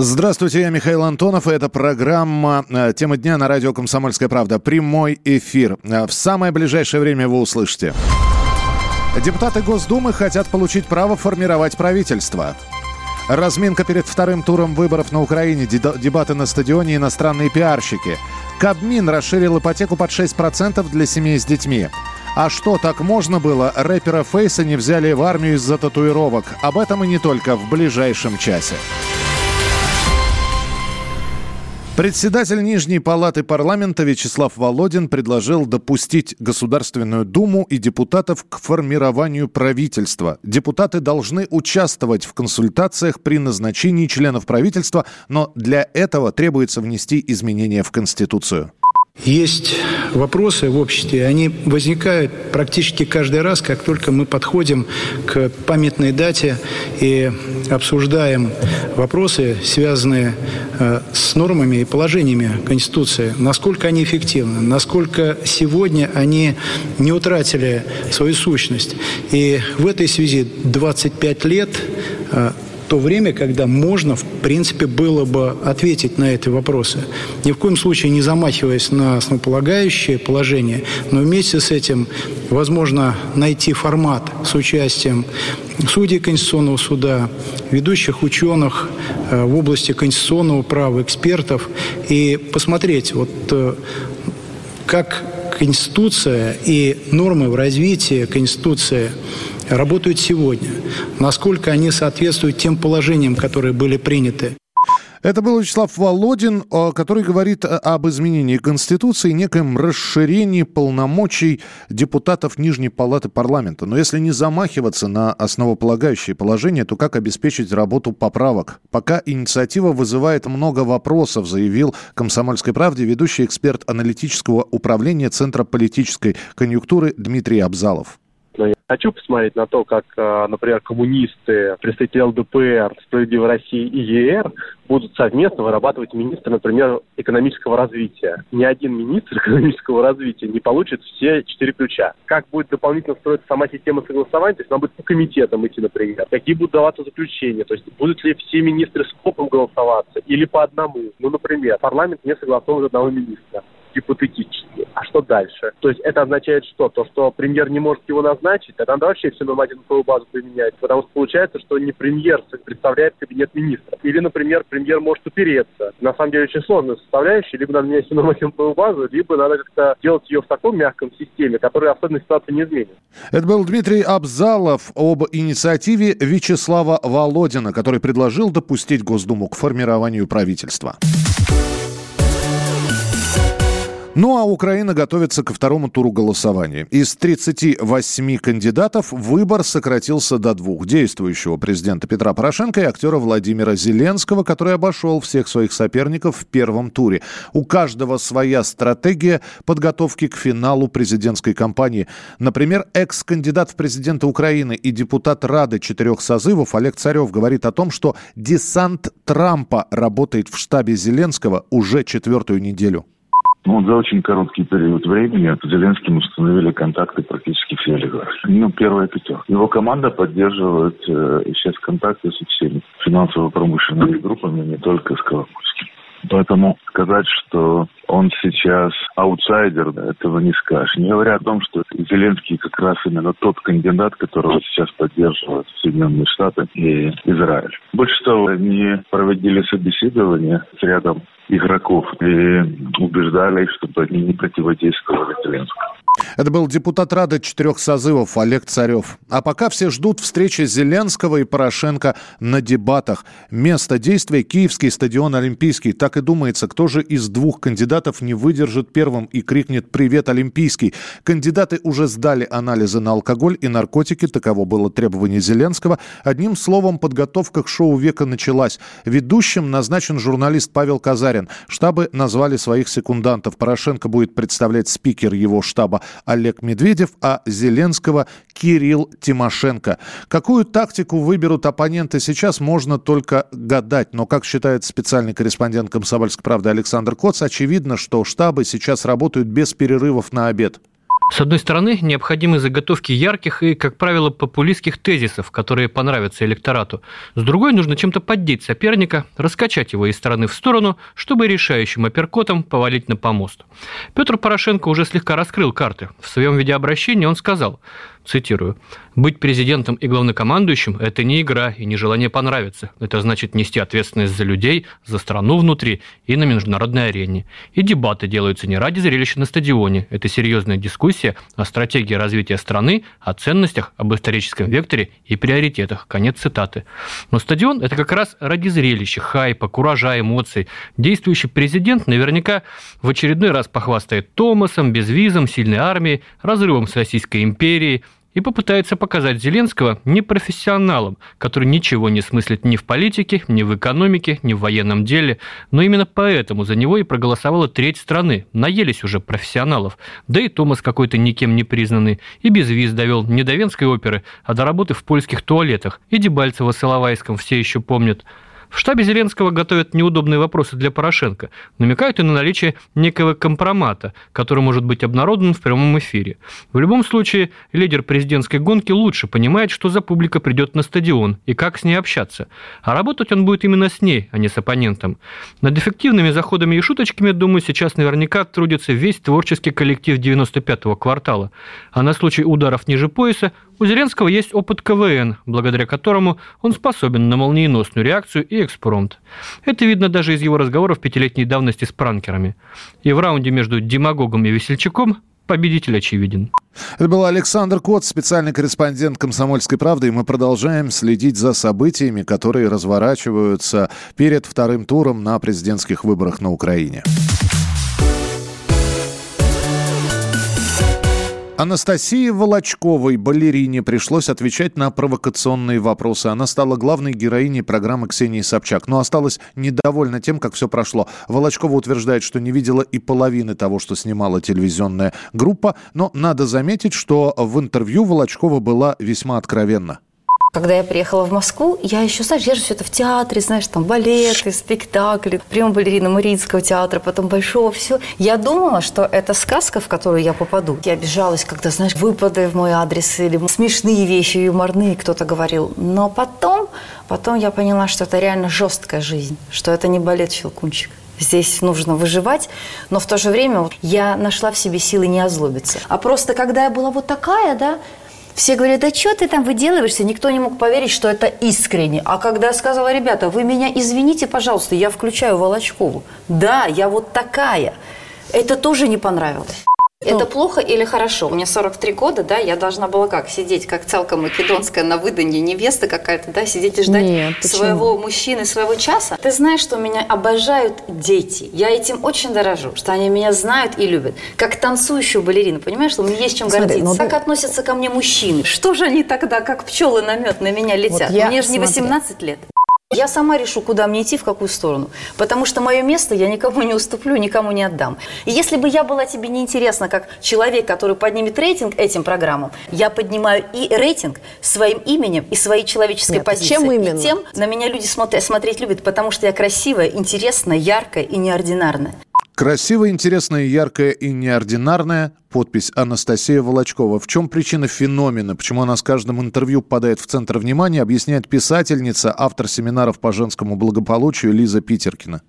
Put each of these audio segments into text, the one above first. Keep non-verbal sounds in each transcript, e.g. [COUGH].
Здравствуйте, я Михаил Антонов, и это программа э, «Тема дня» на радио «Комсомольская правда». Прямой эфир. Э, в самое ближайшее время вы услышите. Депутаты Госдумы хотят получить право формировать правительство. Разминка перед вторым туром выборов на Украине, дебаты на стадионе, иностранные пиарщики. Кабмин расширил ипотеку под 6% для семей с детьми. А что, так можно было? Рэпера Фейса не взяли в армию из-за татуировок. Об этом и не только в ближайшем часе. Председатель Нижней палаты парламента Вячеслав Володин предложил допустить Государственную Думу и депутатов к формированию правительства. Депутаты должны участвовать в консультациях при назначении членов правительства, но для этого требуется внести изменения в Конституцию. Есть вопросы в обществе, они возникают практически каждый раз, как только мы подходим к памятной дате и обсуждаем вопросы, связанные с нормами и положениями Конституции, насколько они эффективны, насколько сегодня они не утратили свою сущность. И в этой связи 25 лет э, то время, когда можно, в принципе, было бы ответить на эти вопросы. Ни в коем случае не замахиваясь на основополагающее положение, но вместе с этим возможно найти формат с участием судей Конституционного суда, ведущих ученых э, в области конституционного права, экспертов, и посмотреть, вот э, как Конституция и нормы в развитии Конституции работают сегодня, насколько они соответствуют тем положениям, которые были приняты. Это был Вячеслав Володин, который говорит об изменении Конституции, некоем расширении полномочий депутатов Нижней Палаты парламента. Но если не замахиваться на основополагающие положения, то как обеспечить работу поправок? Пока инициатива вызывает много вопросов, заявил «Комсомольской правде» ведущий эксперт аналитического управления Центра политической конъюнктуры Дмитрий Абзалов хочу посмотреть на то, как, э, например, коммунисты, представители ЛДПР, Справедливой России и ЕР будут совместно вырабатывать министра, например, экономического развития. Ни один министр [LAUGHS] экономического развития не получит все четыре ключа. Как будет дополнительно строиться сама система согласования, то есть она будет по комитетам идти, например. Какие будут даваться заключения, то есть будут ли все министры с копом голосоваться или по одному. Ну, например, парламент не согласован одного министра гипотетически. А что дальше? То есть это означает что? То, что премьер не может его назначить, тогда надо вообще всю нормативную базу применять. Потому что получается, что не премьер представляет кабинет министра. Или, например, премьер может упереться. На самом деле очень сложная составляющая. Либо надо менять всю нормативную базу, либо надо как-то делать ее в таком мягком системе, которая особенно ситуацию не изменит. Это был Дмитрий Абзалов об инициативе Вячеслава Володина, который предложил допустить Госдуму к формированию правительства. Ну а Украина готовится ко второму туру голосования. Из 38 кандидатов выбор сократился до двух. Действующего президента Петра Порошенко и актера Владимира Зеленского, который обошел всех своих соперников в первом туре. У каждого своя стратегия подготовки к финалу президентской кампании. Например, экс-кандидат в президенты Украины и депутат Рады четырех созывов Олег Царев говорит о том, что десант Трампа работает в штабе Зеленского уже четвертую неделю. Ну, вот за очень короткий период времени с Зеленским установили контакты практически все олигархи. Ну, первая пятерка. Его команда поддерживает э, сейчас контакты со всеми финансово-промышленными группами, не только с Коломойским. Поэтому сказать, что он сейчас аутсайдер, этого не скажешь. Не говоря о том, что Зеленский как раз именно тот кандидат, которого сейчас поддерживают Соединенные Штаты и Израиль. Больше того, они проводили собеседование с рядом игроков и убеждали их, чтобы они не противодействовали Зеленскому. Это был депутат Рады четырех созывов Олег Царев. А пока все ждут встречи Зеленского и Порошенко на дебатах. Место действия – Киевский стадион Олимпийский. Так и думается, кто же из двух кандидатов не выдержит первым и крикнет «Привет, Олимпийский!». Кандидаты уже сдали анализы на алкоголь и наркотики. Таково было требование Зеленского. Одним словом, подготовка к шоу века началась. Ведущим назначен журналист Павел Казарин. Штабы назвали своих секундантов. Порошенко будет представлять спикер его штаба Олег Медведев, а Зеленского Кирилл Тимошенко. Какую тактику выберут оппоненты сейчас, можно только гадать. Но, как считает специальный корреспондент «Комсомольской правды» Александр Коц, очевидно, что штабы сейчас работают без перерывов на обед. С одной стороны, необходимы заготовки ярких и, как правило, популистских тезисов, которые понравятся электорату. С другой, нужно чем-то поддеть соперника, раскачать его из стороны в сторону, чтобы решающим апперкотом повалить на помост. Петр Порошенко уже слегка раскрыл карты. В своем видеообращении он сказал – цитирую, «Быть президентом и главнокомандующим – это не игра и не желание понравиться. Это значит нести ответственность за людей, за страну внутри и на международной арене. И дебаты делаются не ради зрелища на стадионе. Это серьезная дискуссия о стратегии развития страны, о ценностях, об историческом векторе и приоритетах». Конец цитаты. Но стадион – это как раз ради зрелища, хайпа, куража, эмоций. Действующий президент наверняка в очередной раз похвастает Томасом, безвизом, сильной армией, разрывом с Российской империей – и попытается показать Зеленского непрофессионалом, который ничего не смыслит ни в политике, ни в экономике, ни в военном деле. Но именно поэтому за него и проголосовала треть страны. Наелись уже профессионалов. Да и Томас какой-то никем не признанный. И без виз довел не до Венской оперы, а до работы в польских туалетах. И Дебальцева с Иловайском все еще помнят. В штабе Зеленского готовят неудобные вопросы для Порошенко, намекают и на наличие некого компромата, который может быть обнародован в прямом эфире. В любом случае, лидер президентской гонки лучше понимает, что за публика придет на стадион и как с ней общаться. А работать он будет именно с ней, а не с оппонентом. Над эффективными заходами и шуточками, думаю, сейчас наверняка трудится весь творческий коллектив 95-го квартала. А на случай ударов ниже пояса у Зеленского есть опыт КВН, благодаря которому он способен на молниеносную реакцию и экспромт. Это видно даже из его разговоров пятилетней давности с пранкерами. И в раунде между демагогом и весельчаком победитель очевиден. Это был Александр Кот, специальный корреспондент «Комсомольской правды», и мы продолжаем следить за событиями, которые разворачиваются перед вторым туром на президентских выборах на Украине. Анастасии Волочковой, балерине, пришлось отвечать на провокационные вопросы. Она стала главной героиней программы Ксении Собчак, но осталась недовольна тем, как все прошло. Волочкова утверждает, что не видела и половины того, что снимала телевизионная группа, но надо заметить, что в интервью Волочкова была весьма откровенна. Когда я приехала в Москву, я еще, знаешь, я же все это в театре, знаешь, там балеты, спектакли, прием балерина Мариинского театра, потом Большого, все. Я думала, что это сказка, в которую я попаду. Я обижалась, когда, знаешь, выпады в мой адрес или смешные вещи, юморные кто-то говорил. Но потом, потом я поняла, что это реально жесткая жизнь, что это не балет «Щелкунчик». Здесь нужно выживать, но в то же время я нашла в себе силы не озлобиться. А просто когда я была вот такая, да, все говорят, да что ты там выделываешься? Никто не мог поверить, что это искренне. А когда я сказала, ребята, вы меня извините, пожалуйста, я включаю Волочкову. Да, я вот такая. Это тоже не понравилось. Это плохо или хорошо? Мне 43 года, да, я должна была как? Сидеть, как целка македонская на выданье невесты какая-то, да, сидеть и ждать Нет, своего мужчины, своего часа. Ты знаешь, что меня обожают дети. Я этим очень дорожу, что они меня знают и любят. Как танцующую балерину, понимаешь, что у меня есть чем Смотри, гордиться. Ну, как относятся ко мне мужчины? Что же они тогда, как пчелы на мед на меня летят? Вот я, мне же не 18 смотри. лет. Я сама решу, куда мне идти, в какую сторону. Потому что мое место я никому не уступлю, никому не отдам. И если бы я была тебе неинтересна, как человек, который поднимет рейтинг этим программам, я поднимаю и рейтинг своим именем и своей человеческой Нет, позицией. Чем именно? И тем на меня люди смотреть, смотреть любят, потому что я красивая, интересная, яркая и неординарная. Красивая, интересная, яркая и неординарная. Подпись Анастасия Волочкова. В чем причина феномена? Почему она с каждым интервью попадает в центр внимания, объясняет писательница, автор семинаров по женскому благополучию Лиза Питеркина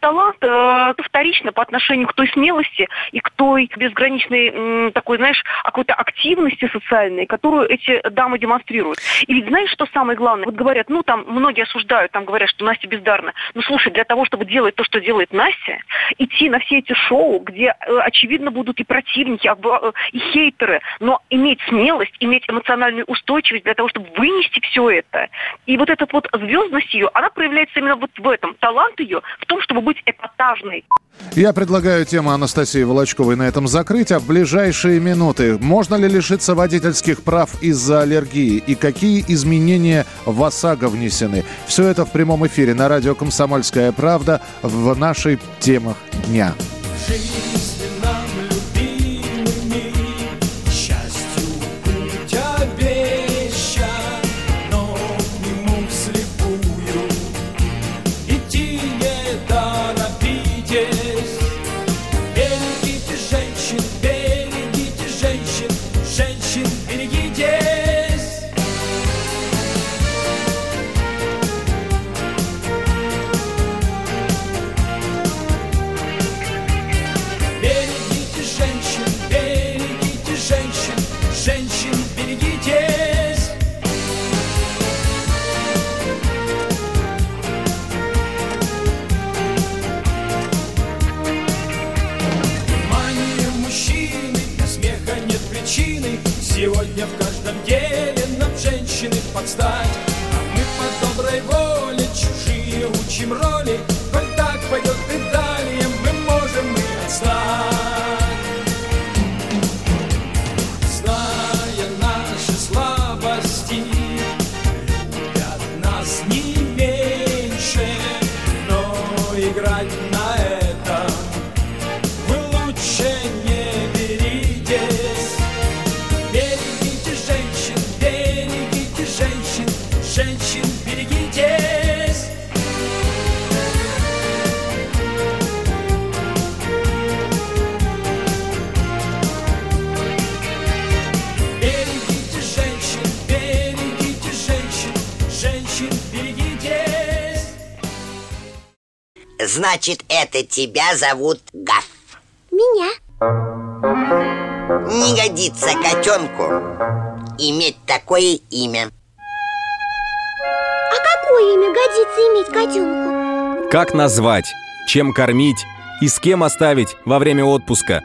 талант э, вторично по отношению к той смелости и к той безграничной такой, знаешь, какой-то активности социальной, которую эти дамы демонстрируют. И ведь знаешь, что самое главное? Вот говорят, ну там многие осуждают, там говорят, что Настя бездарна. Ну слушай, для того, чтобы делать то, что делает Настя, идти на все эти шоу, где э, очевидно будут и противники, э, и хейтеры, но иметь смелость, иметь эмоциональную устойчивость для того, чтобы вынести все это. И вот эта вот звездность ее, она проявляется именно вот в этом. Талант ее в том, чтобы быть эпатажной. Я предлагаю тему Анастасии Волочковой на этом закрыть, а в ближайшие минуты можно ли лишиться водительских прав из-за аллергии и какие изменения в ОСАГО внесены? Все это в прямом эфире на радио «Комсомольская правда» в нашей темах дня. Жизнь Значит, это тебя зовут Гаф. Меня. Не годится котенку иметь такое имя. А какое имя годится иметь котенку? Как назвать, чем кормить и с кем оставить во время отпуска.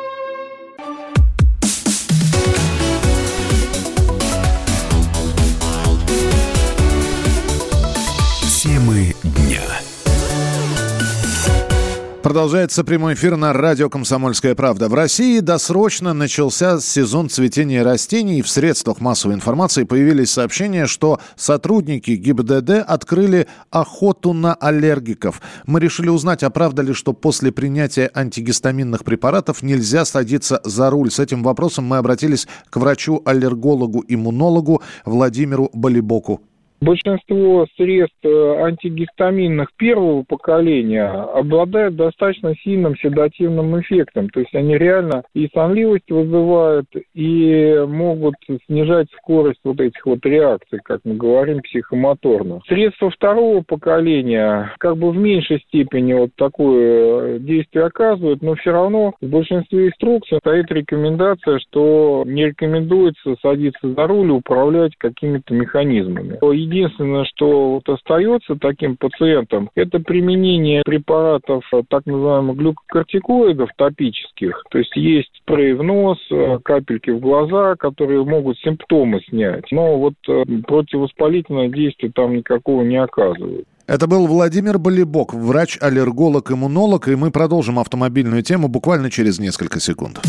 Продолжается прямой эфир на радио «Комсомольская правда». В России досрочно начался сезон цветения растений, в средствах массовой информации появились сообщения, что сотрудники ГИБДД открыли охоту на аллергиков. Мы решили узнать, а правда ли, что после принятия антигистаминных препаратов нельзя садиться за руль. С этим вопросом мы обратились к врачу-аллергологу-иммунологу Владимиру Болибоку. Большинство средств э, антигистаминных первого поколения обладают достаточно сильным седативным эффектом. То есть они реально и сонливость вызывают, и могут снижать скорость вот этих вот реакций, как мы говорим, психомоторно. Средства второго поколения как бы в меньшей степени вот такое действие оказывают, но все равно в большинстве инструкций стоит рекомендация, что не рекомендуется садиться за руль и управлять какими-то механизмами. Единственное, что вот остается таким пациентам, это применение препаратов э, так называемых глюкокортикоидов топических. То есть есть спрей в нос, э, капельки в глаза, которые могут симптомы снять. Но вот э, противовоспалительное действие там никакого не оказывает. Это был Владимир Болибок, врач-аллерголог-иммунолог, и мы продолжим автомобильную тему буквально через несколько секунд.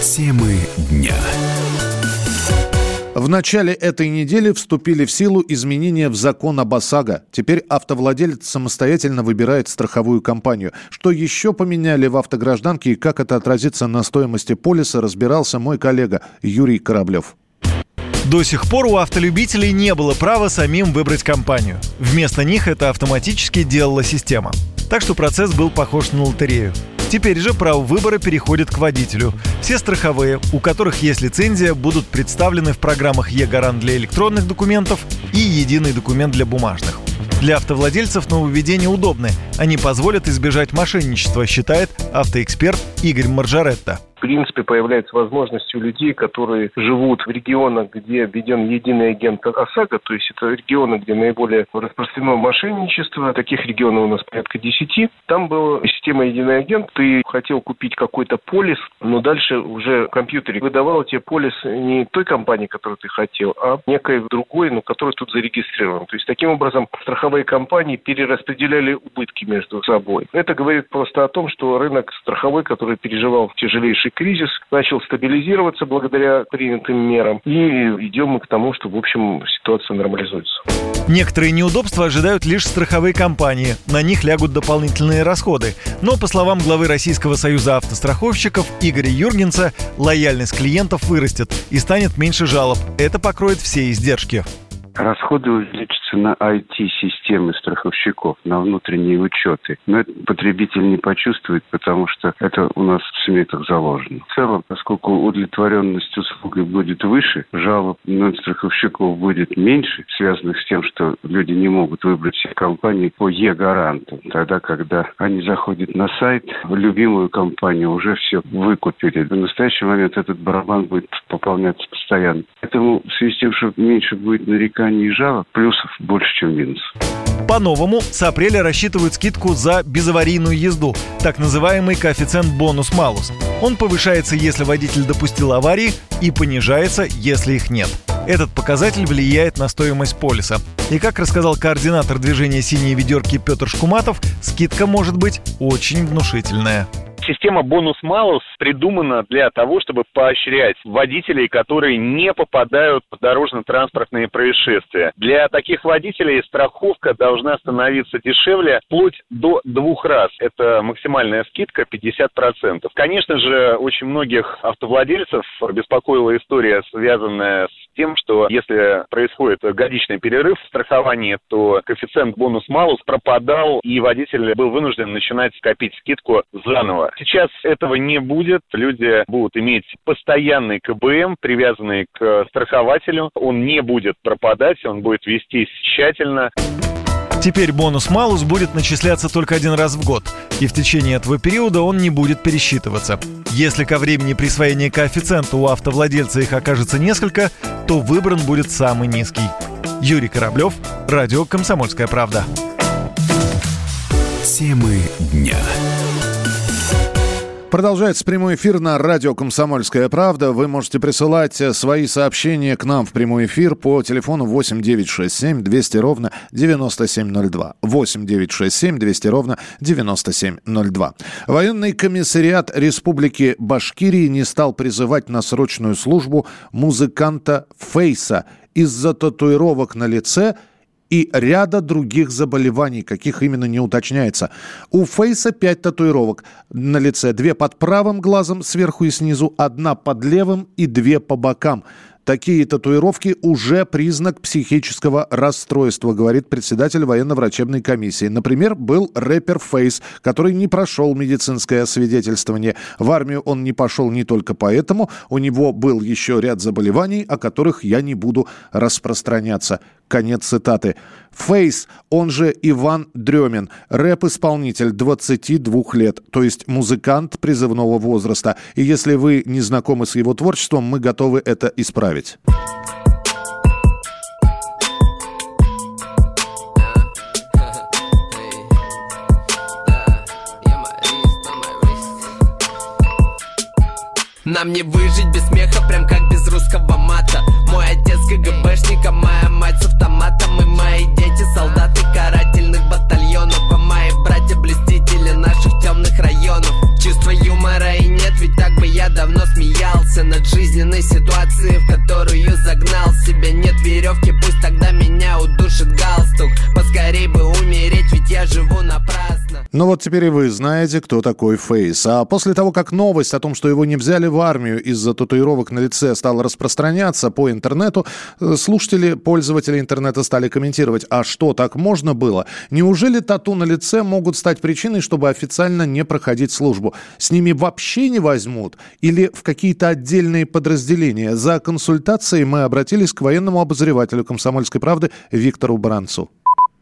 Темы дня. В начале этой недели вступили в силу изменения в закон об ОСАГО. Теперь автовладелец самостоятельно выбирает страховую компанию. Что еще поменяли в автогражданке и как это отразится на стоимости полиса, разбирался мой коллега Юрий Кораблев. До сих пор у автолюбителей не было права самим выбрать компанию. Вместо них это автоматически делала система. Так что процесс был похож на лотерею. Теперь же право выбора переходит к водителю. Все страховые, у которых есть лицензия, будут представлены в программах «Е-гарант» для электронных документов и «Единый документ для бумажных». Для автовладельцев нововведения удобны. Они позволят избежать мошенничества, считает автоэксперт Игорь Маржаретта. Принципе, появляется возможность у людей, которые живут в регионах, где введен единый агент ОСАГО, то есть это регионы, где наиболее распространено мошенничество, таких регионов у нас порядка 10. Там была система единый агент, ты хотел купить какой-то полис, но дальше уже в компьютере выдавал тебе полис не той компании, которую ты хотел, а некой другой, но которая тут зарегистрирована. То есть таким образом страховые компании перераспределяли убытки между собой. Это говорит просто о том, что рынок страховой, который переживал тяжелейший кризис, начал стабилизироваться благодаря принятым мерам. И идем мы к тому, что, в общем, ситуация нормализуется. Некоторые неудобства ожидают лишь страховые компании. На них лягут дополнительные расходы. Но, по словам главы Российского союза автостраховщиков Игоря Юргенса, лояльность клиентов вырастет и станет меньше жалоб. Это покроет все издержки. Расходы увеличатся на IT-системы страховщиков, на внутренние учеты. Но это потребитель не почувствует, потому что это у нас в сметах заложено. В целом, поскольку удовлетворенность услугой будет выше, жалоб на страховщиков будет меньше, связанных с тем, что люди не могут выбрать себе компании по Е-гаранту. Тогда, когда они заходят на сайт, в любимую компанию уже все выкупили. В настоящий момент этот барабан будет пополняться постоянно. Поэтому в связи с тем, что меньше будет нареканий и жалоб, плюсов больше, чем минусов. По-новому с апреля рассчитывают скидку за безаварийную езду, так называемый коэффициент бонус-малус. Он повышается, если водитель допустил аварии, и понижается, если их нет. Этот показатель влияет на стоимость полиса. И как рассказал координатор движения «Синие ведерки» Петр Шкуматов, скидка может быть очень внушительная. Система бонус-малус придумана для того, чтобы поощрять водителей, которые не попадают в дорожно-транспортные происшествия. Для таких водителей страховка должна становиться дешевле вплоть до двух раз. Это максимальная скидка 50%. Конечно же, очень многих автовладельцев беспокоила история, связанная с тем, что если происходит годичный перерыв в страховании, то коэффициент бонус-малус пропадал, и водитель был вынужден начинать копить скидку заново. Сейчас этого не будет. Люди будут иметь постоянный КБМ, привязанный к страхователю. Он не будет пропадать, он будет вестись тщательно. Теперь бонус-малус будет начисляться только один раз в год, и в течение этого периода он не будет пересчитываться. Если ко времени присвоения коэффициента у автовладельца их окажется несколько, то выбран будет самый низкий. Юрий Кораблев, Радио «Комсомольская правда». Темы дня. Продолжается прямой эфир на радио «Комсомольская правда». Вы можете присылать э, свои сообщения к нам в прямой эфир по телефону 8 967 200 ровно 9702. 8 967 200 ровно 9702. Военный комиссариат Республики Башкирии не стал призывать на срочную службу музыканта Фейса из-за татуировок на лице – и ряда других заболеваний, каких именно не уточняется. У Фейса 5 татуировок на лице. Две под правым глазом сверху и снизу, одна под левым и две по бокам. Такие татуировки уже признак психического расстройства, говорит председатель военно-врачебной комиссии. Например, был рэпер Фейс, который не прошел медицинское освидетельствование. В армию он не пошел не только поэтому, у него был еще ряд заболеваний, о которых я не буду распространяться. Конец цитаты. Фейс, он же Иван Дремин, рэп-исполнитель 22 лет, то есть музыкант призывного возраста. И если вы не знакомы с его творчеством, мы готовы это исправить. Нам не выжить без смеха, прям как без русского мата Мой отец КГБшник, а моя мать с автоматом И мои дети солдаты карательных батальонов А мои братья блестители наших темных районов. Чувства юмора и нет, ведь так бы я давно смеялся Над жизненной ситуацией, в которую загнал себя. Нет веревки, пусть тогда меня удушит галстук. Поскорей бы умереть, ведь я живу напрасно Ну вот теперь и вы знаете, кто такой Фейс. А после того, как новость о том, что его не взяли в армию из-за татуировок на лице, стала распространяться по интернету, э, слушатели, пользователи интернета стали комментировать, а что, так можно было? Неужели тату на лице могут стать причиной, чтобы официально не проходить службу? С ними вообще не возьмут? Или в какие-то отдельные подразделения? За консультацией мы обратились к военному обозревателю «Комсомольской правды» Виктору Бранцу.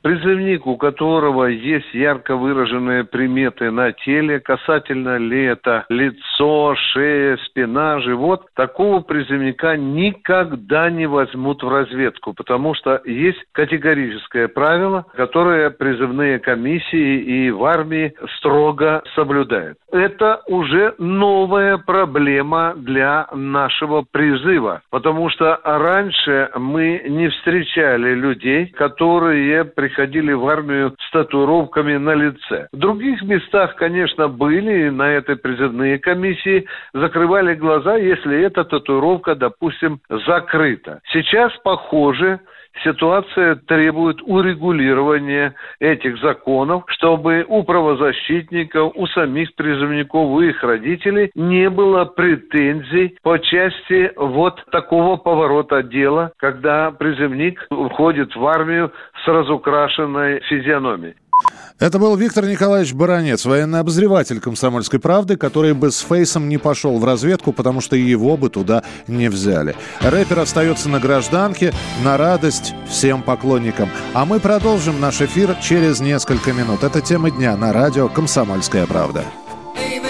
Призывник, у которого есть ярко выраженные приметы на теле, касательно это лицо, шея, спина, живот, такого призывника никогда не возьмут в разведку, потому что есть категорическое правило, которое призывные комиссии и в армии строго соблюдают. Это уже новая проблема для нашего призыва, потому что раньше мы не встречали людей, которые приходили в армию с татуировками на лице. В других местах, конечно, были, и на этой призывные комиссии закрывали глаза, если эта татуировка, допустим, закрыта. Сейчас, похоже, ситуация требует урегулирования этих законов, чтобы у правозащитников, у самих призывников, у их родителей не было претензий по части вот такого поворота дела, когда призывник входит в армию с разукрашенной физиономией. Это был Виктор Николаевич Баранец, военный обозреватель «Комсомольской правды», который бы с Фейсом не пошел в разведку, потому что его бы туда не взяли. Рэпер остается на гражданке, на радость всем поклонникам. А мы продолжим наш эфир через несколько минут. Это тема дня на радио «Комсомольская правда». the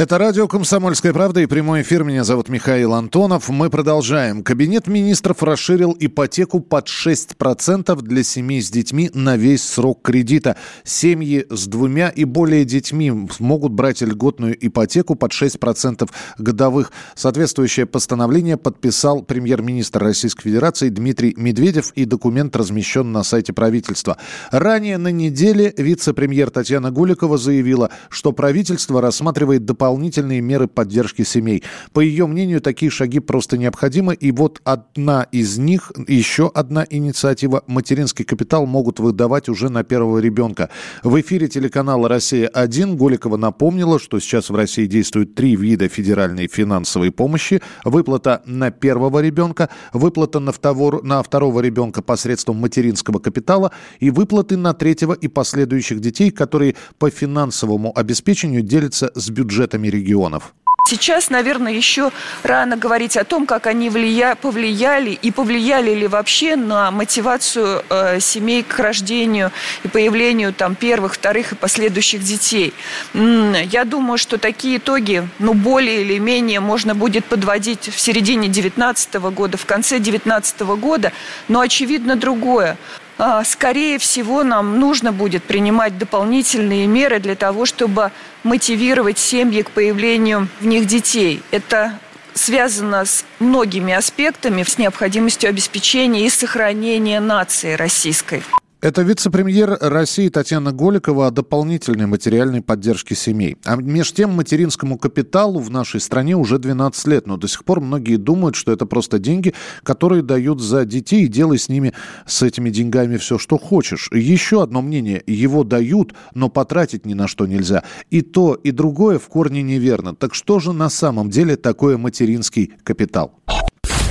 Это радио «Комсомольская правда» и прямой эфир. Меня зовут Михаил Антонов. Мы продолжаем. Кабинет министров расширил ипотеку под 6% для семей с детьми на весь срок кредита. Семьи с двумя и более детьми могут брать льготную ипотеку под 6% годовых. Соответствующее постановление подписал премьер-министр Российской Федерации Дмитрий Медведев и документ размещен на сайте правительства. Ранее на неделе вице-премьер Татьяна Гуликова заявила, что правительство рассматривает дополнительные меры поддержки семей. По ее мнению, такие шаги просто необходимы. И вот одна из них, еще одна инициатива «Материнский капитал» могут выдавать уже на первого ребенка. В эфире телеканала «Россия-1» Голикова напомнила, что сейчас в России действуют три вида федеральной финансовой помощи. Выплата на первого ребенка, выплата на второго, на второго ребенка посредством материнского капитала и выплаты на третьего и последующих детей, которые по финансовому обеспечению делятся с бюджетами регионов. Сейчас, наверное, еще рано говорить о том, как они влия... повлияли и повлияли ли вообще на мотивацию э, семей к рождению и появлению там первых, вторых и последующих детей. Я думаю, что такие итоги, ну, более или менее можно будет подводить в середине 2019 года, в конце 2019 года, но очевидно другое. А, Скорее всего, нам нужно будет принимать дополнительные меры для того, чтобы мотивировать семьи к появлению в них детей. Это связано с многими аспектами, с необходимостью обеспечения и сохранения нации российской. Это вице-премьер России Татьяна Голикова о дополнительной материальной поддержке семей. А между тем материнскому капиталу в нашей стране уже 12 лет, но до сих пор многие думают, что это просто деньги, которые дают за детей, и делай с ними, с этими деньгами все, что хочешь. Еще одно мнение. Его дают, но потратить ни на что нельзя. И то, и другое в корне неверно. Так что же на самом деле такое материнский капитал?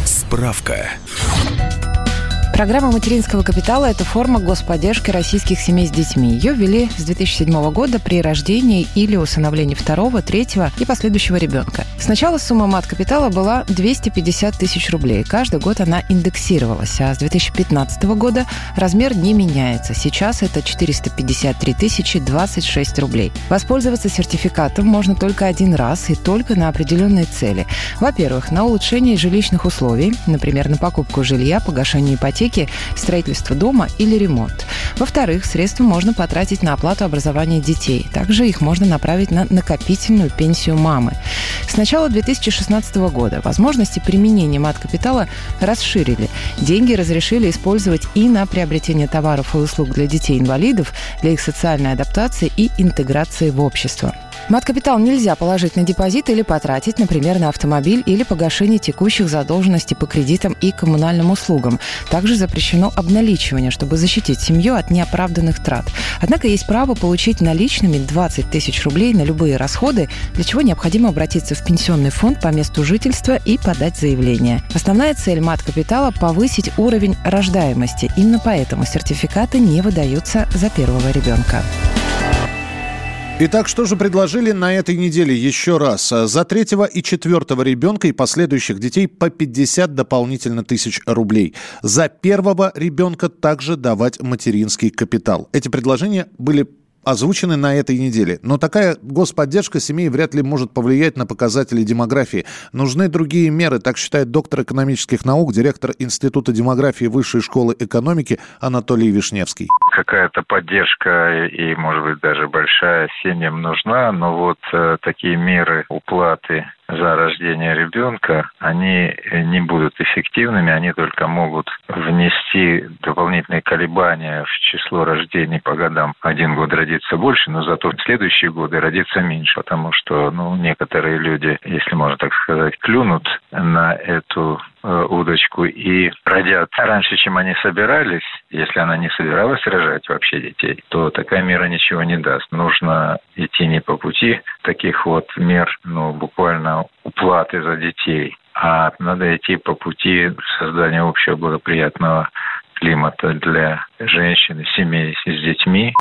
Справка. Программа материнского капитала – это форма господдержки российских семей с детьми. Ее ввели с 2007 года при рождении или усыновлении второго, третьего и последующего ребенка. Сначала сумма мат-капитала была 250 тысяч рублей. Каждый год она индексировалась, а с 2015 года размер не меняется. Сейчас это 453 тысячи 26 рублей. Воспользоваться сертификатом можно только один раз и только на определенные цели. Во-первых, на улучшение жилищных условий, например, на покупку жилья, погашение ипотеки, строительство дома или ремонт. Во-вторых, средства можно потратить на оплату образования детей. Также их можно направить на накопительную пенсию мамы. С начала 2016 года возможности применения мат-капитала расширили. Деньги разрешили использовать и на приобретение товаров и услуг для детей-инвалидов, для их социальной адаптации и интеграции в общество. Мат-капитал нельзя положить на депозит или потратить, например, на автомобиль или погашение текущих задолженностей по кредитам и коммунальным услугам. Также запрещено обналичивание, чтобы защитить семью от неоправданных трат. Однако есть право получить наличными 20 тысяч рублей на любые расходы, для чего необходимо обратиться в пенсионный фонд по месту жительства и подать заявление. Основная цель мат-капитала – повысить уровень рождаемости. Именно поэтому сертификаты не выдаются за первого ребенка. Итак, что же предложили на этой неделе еще раз? За третьего и четвертого ребенка и последующих детей по 50 дополнительно тысяч рублей. За первого ребенка также давать материнский капитал. Эти предложения были озвучены на этой неделе. Но такая господдержка семей вряд ли может повлиять на показатели демографии. Нужны другие меры, так считает доктор экономических наук, директор Института демографии Высшей школы экономики Анатолий Вишневский. Какая-то поддержка и, может быть, даже большая семьям нужна, но вот э, такие меры уплаты за рождение ребенка, они не будут эффективными, они только могут внести дополнительные колебания в число рождений по годам. Один год родится больше, но зато в следующие годы родится меньше, потому что ну, некоторые люди, если можно так сказать, клюнут на эту э, удочку и родят раньше, чем они собирались, если она не собиралась рожать вообще детей, то такая мера ничего не даст. Нужно идти не по пути таких вот мер, ну, буквально уплаты за детей, а надо идти по пути создания общего благоприятного климата для женщин и семей с детьми.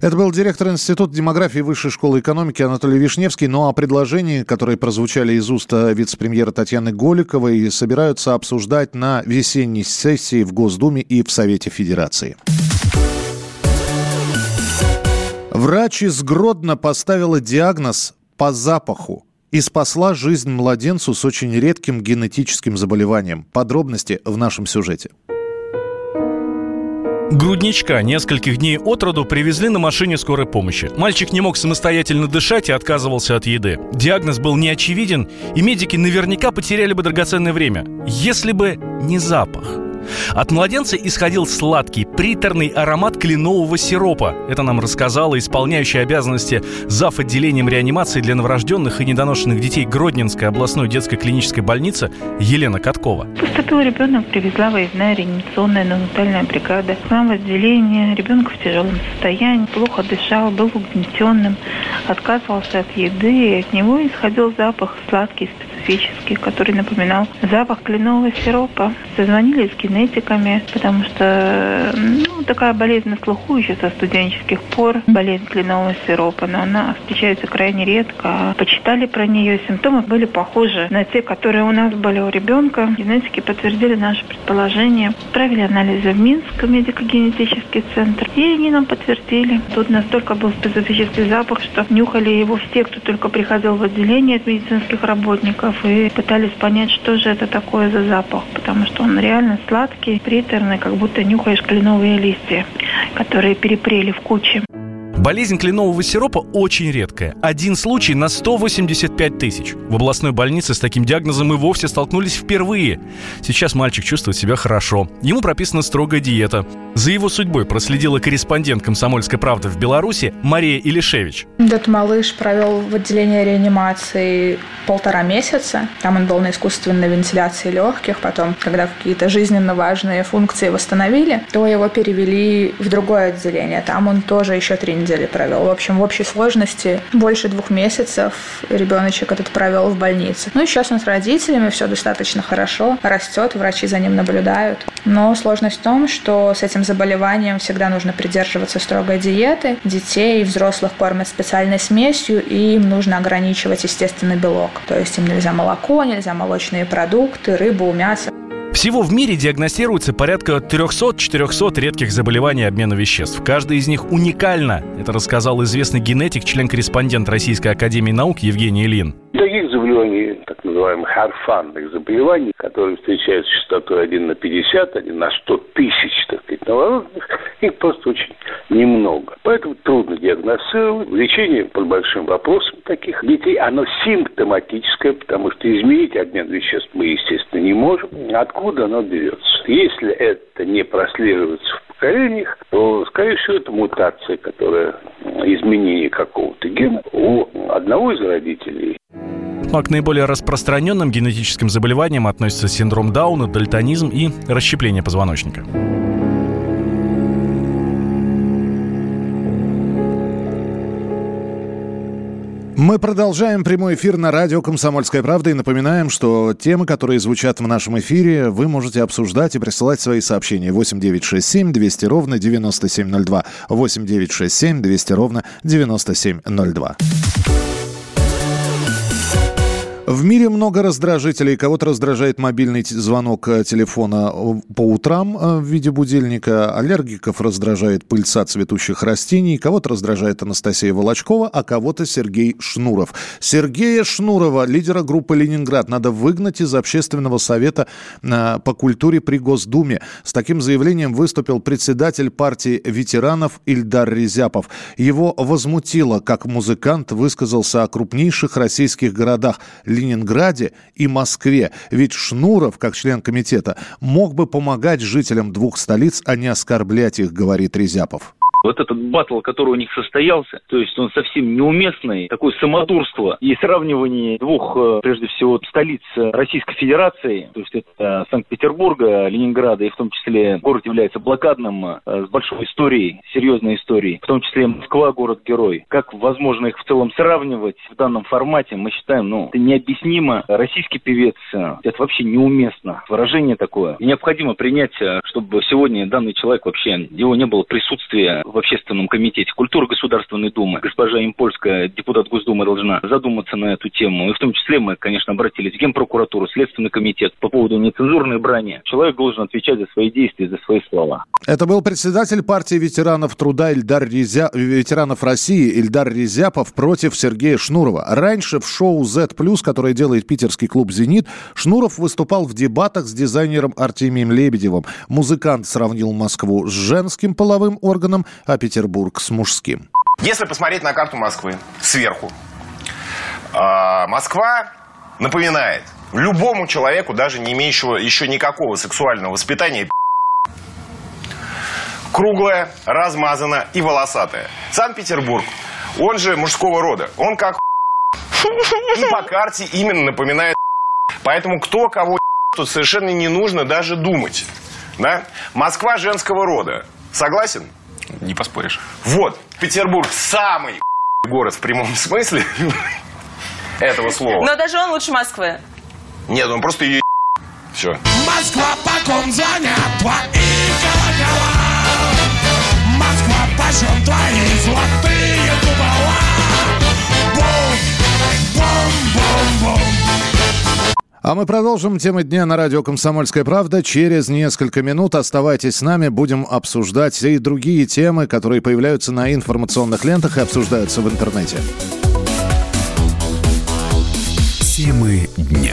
Это был директор Института демографии Высшей школы экономики Анатолий Вишневский. Ну а предложения, которые прозвучали из уст вице-премьера Татьяны Голиковой, собираются обсуждать на весенней сессии в Госдуме и в Совете Федерации. Врач из Гродно поставила диагноз по запаху и спасла жизнь младенцу с очень редким генетическим заболеванием. Подробности в нашем сюжете. Грудничка нескольких дней от роду привезли на машине скорой помощи. Мальчик не мог самостоятельно дышать и отказывался от еды. Диагноз был неочевиден, и медики наверняка потеряли бы драгоценное время, если бы не запах. От младенца исходил сладкий, приторный аромат кленового сиропа. Это нам рассказала исполняющая обязанности зав. отделением реанимации для новорожденных и недоношенных детей Гродненской областной детской клинической больницы Елена Каткова. Поступил ребенок, привезла выездная реанимационная неонатальная бригада. К нам в отделение. Ребенок в тяжелом состоянии, плохо дышал, был угнетенным, отказывался от еды, и от него исходил запах сладкий, специфический специфический, который напоминал запах кленового сиропа. Созвонились с генетиками, потому что ну, такая болезнь на слуху еще со студенческих пор, болезнь кленового сиропа, но она встречается крайне редко. Почитали про нее, симптомы были похожи на те, которые у нас были у ребенка. Генетики подтвердили наше предположение. Отправили анализы в Минск, медико-генетический центр, и они нам подтвердили. Тут настолько был специфический запах, что нюхали его все, кто только приходил в отделение от медицинских работников, и пытались понять, что же это такое за запах, потому что он реально сладкий, приторный, как будто нюхаешь кленовые листья, которые перепрели в куче. Болезнь кленового сиропа очень редкая. Один случай на 185 тысяч. В областной больнице с таким диагнозом и вовсе столкнулись впервые. Сейчас мальчик чувствует себя хорошо. Ему прописана строгая диета. За его судьбой проследила корреспондент «Комсомольской правды» в Беларуси Мария Илишевич. Этот малыш провел в отделении реанимации полтора месяца. Там он был на искусственной вентиляции легких. Потом, когда какие-то жизненно важные функции восстановили, то его перевели в другое отделение. Там он тоже еще три недели провел. В общем, в общей сложности больше двух месяцев ребеночек этот провел в больнице. Ну и сейчас он с родителями, все достаточно хорошо, растет, врачи за ним наблюдают. Но сложность в том, что с этим заболеванием всегда нужно придерживаться строгой диеты. Детей и взрослых кормят специальной смесью, и им нужно ограничивать естественный белок. То есть им нельзя молоко, нельзя молочные продукты, рыбу, мясо. Всего в мире диагностируется порядка 300-400 редких заболеваний обмена веществ. Каждая из них уникальна. Это рассказал известный генетик, член-корреспондент Российской Академии Наук Евгений Ильин. Таких заболеваний, называемых орфанных заболеваний, которые встречаются частотой 1 на 50, 1 на 100 тысяч, так сказать, новорожденных, их просто очень немного. Поэтому трудно диагностировать. Лечение под большим вопросом таких детей, оно симптоматическое, потому что изменить обмен веществ мы, естественно, не можем. Откуда оно берется? Если это не прослеживается в поколениях, то, скорее всего, это мутация, которая изменение какого-то гена у одного из родителей. А к наиболее распространенным генетическим заболеваниям относятся синдром Дауна, дальтонизм и расщепление позвоночника. Мы продолжаем прямой эфир на радио «Комсомольская правда» и напоминаем, что темы, которые звучат в нашем эфире, вы можете обсуждать и присылать свои сообщения. 8 9 6 7 200 ровно 9702. 8 9 6 7 200 ровно 9702. В мире много раздражителей. Кого-то раздражает мобильный звонок э, телефона э, по утрам э, в виде будильника. Аллергиков раздражает пыльца цветущих растений. Кого-то раздражает Анастасия Волочкова, а кого-то Сергей Шнуров. Сергея Шнурова, лидера группы «Ленинград», надо выгнать из общественного совета по культуре при Госдуме. С таким заявлением выступил председатель партии ветеранов Ильдар Резяпов. Его возмутило, как музыкант высказался о крупнейших российских городах – Ленинграде и Москве. Ведь Шнуров, как член комитета, мог бы помогать жителям двух столиц, а не оскорблять их, говорит Резяпов. Вот этот батл, который у них состоялся, то есть он совсем неуместный, такое самодурство и сравнивание двух, э, прежде всего, столиц Российской Федерации, то есть это Санкт-Петербурга, Ленинграда, и в том числе город является блокадным, э, с большой историей, серьезной историей, в том числе Москва, город-герой. Как возможно их в целом сравнивать в данном формате, мы считаем, ну, это необъяснимо. Российский певец, э, это вообще неуместно. Выражение такое. необходимо принять, чтобы сегодня данный человек вообще, его не было присутствия в общественном комитете культуры Государственной Думы. Госпожа Импольская, депутат Госдумы, должна задуматься на эту тему. И в том числе мы, конечно, обратились в Генпрокуратуру, Следственный комитет по поводу нецензурной брани. Человек должен отвечать за свои действия, за свои слова. Это был председатель партии ветеранов труда Ильдар Резя... ветеранов России Ильдар Резяпов против Сергея Шнурова. Раньше в шоу Z+, которое делает питерский клуб «Зенит», Шнуров выступал в дебатах с дизайнером Артемием Лебедевым. Музыкант сравнил Москву с женским половым органом, а Петербург с мужским. Если посмотреть на карту Москвы сверху, а, Москва напоминает любому человеку, даже не имеющего еще никакого сексуального воспитания, круглая, размазанная и волосатая. Санкт-Петербург, он же мужского рода, он как и по карте именно напоминает Поэтому кто кого тут совершенно не нужно даже думать. Да? Москва женского рода. Согласен? Не поспоришь. Вот, Петербург самый [LAUGHS] город в прямом смысле [LAUGHS] этого слова. Но даже он лучше Москвы. Нет, он просто ее [LAUGHS] Все. Москва, по ком звонят твои колокола? Москва, почем твои золотые купола? Бум, бум, бум, бум. А мы продолжим темы дня на радио «Комсомольская правда». Через несколько минут оставайтесь с нами. Будем обсуждать и другие темы, которые появляются на информационных лентах и обсуждаются в интернете. Темы дня.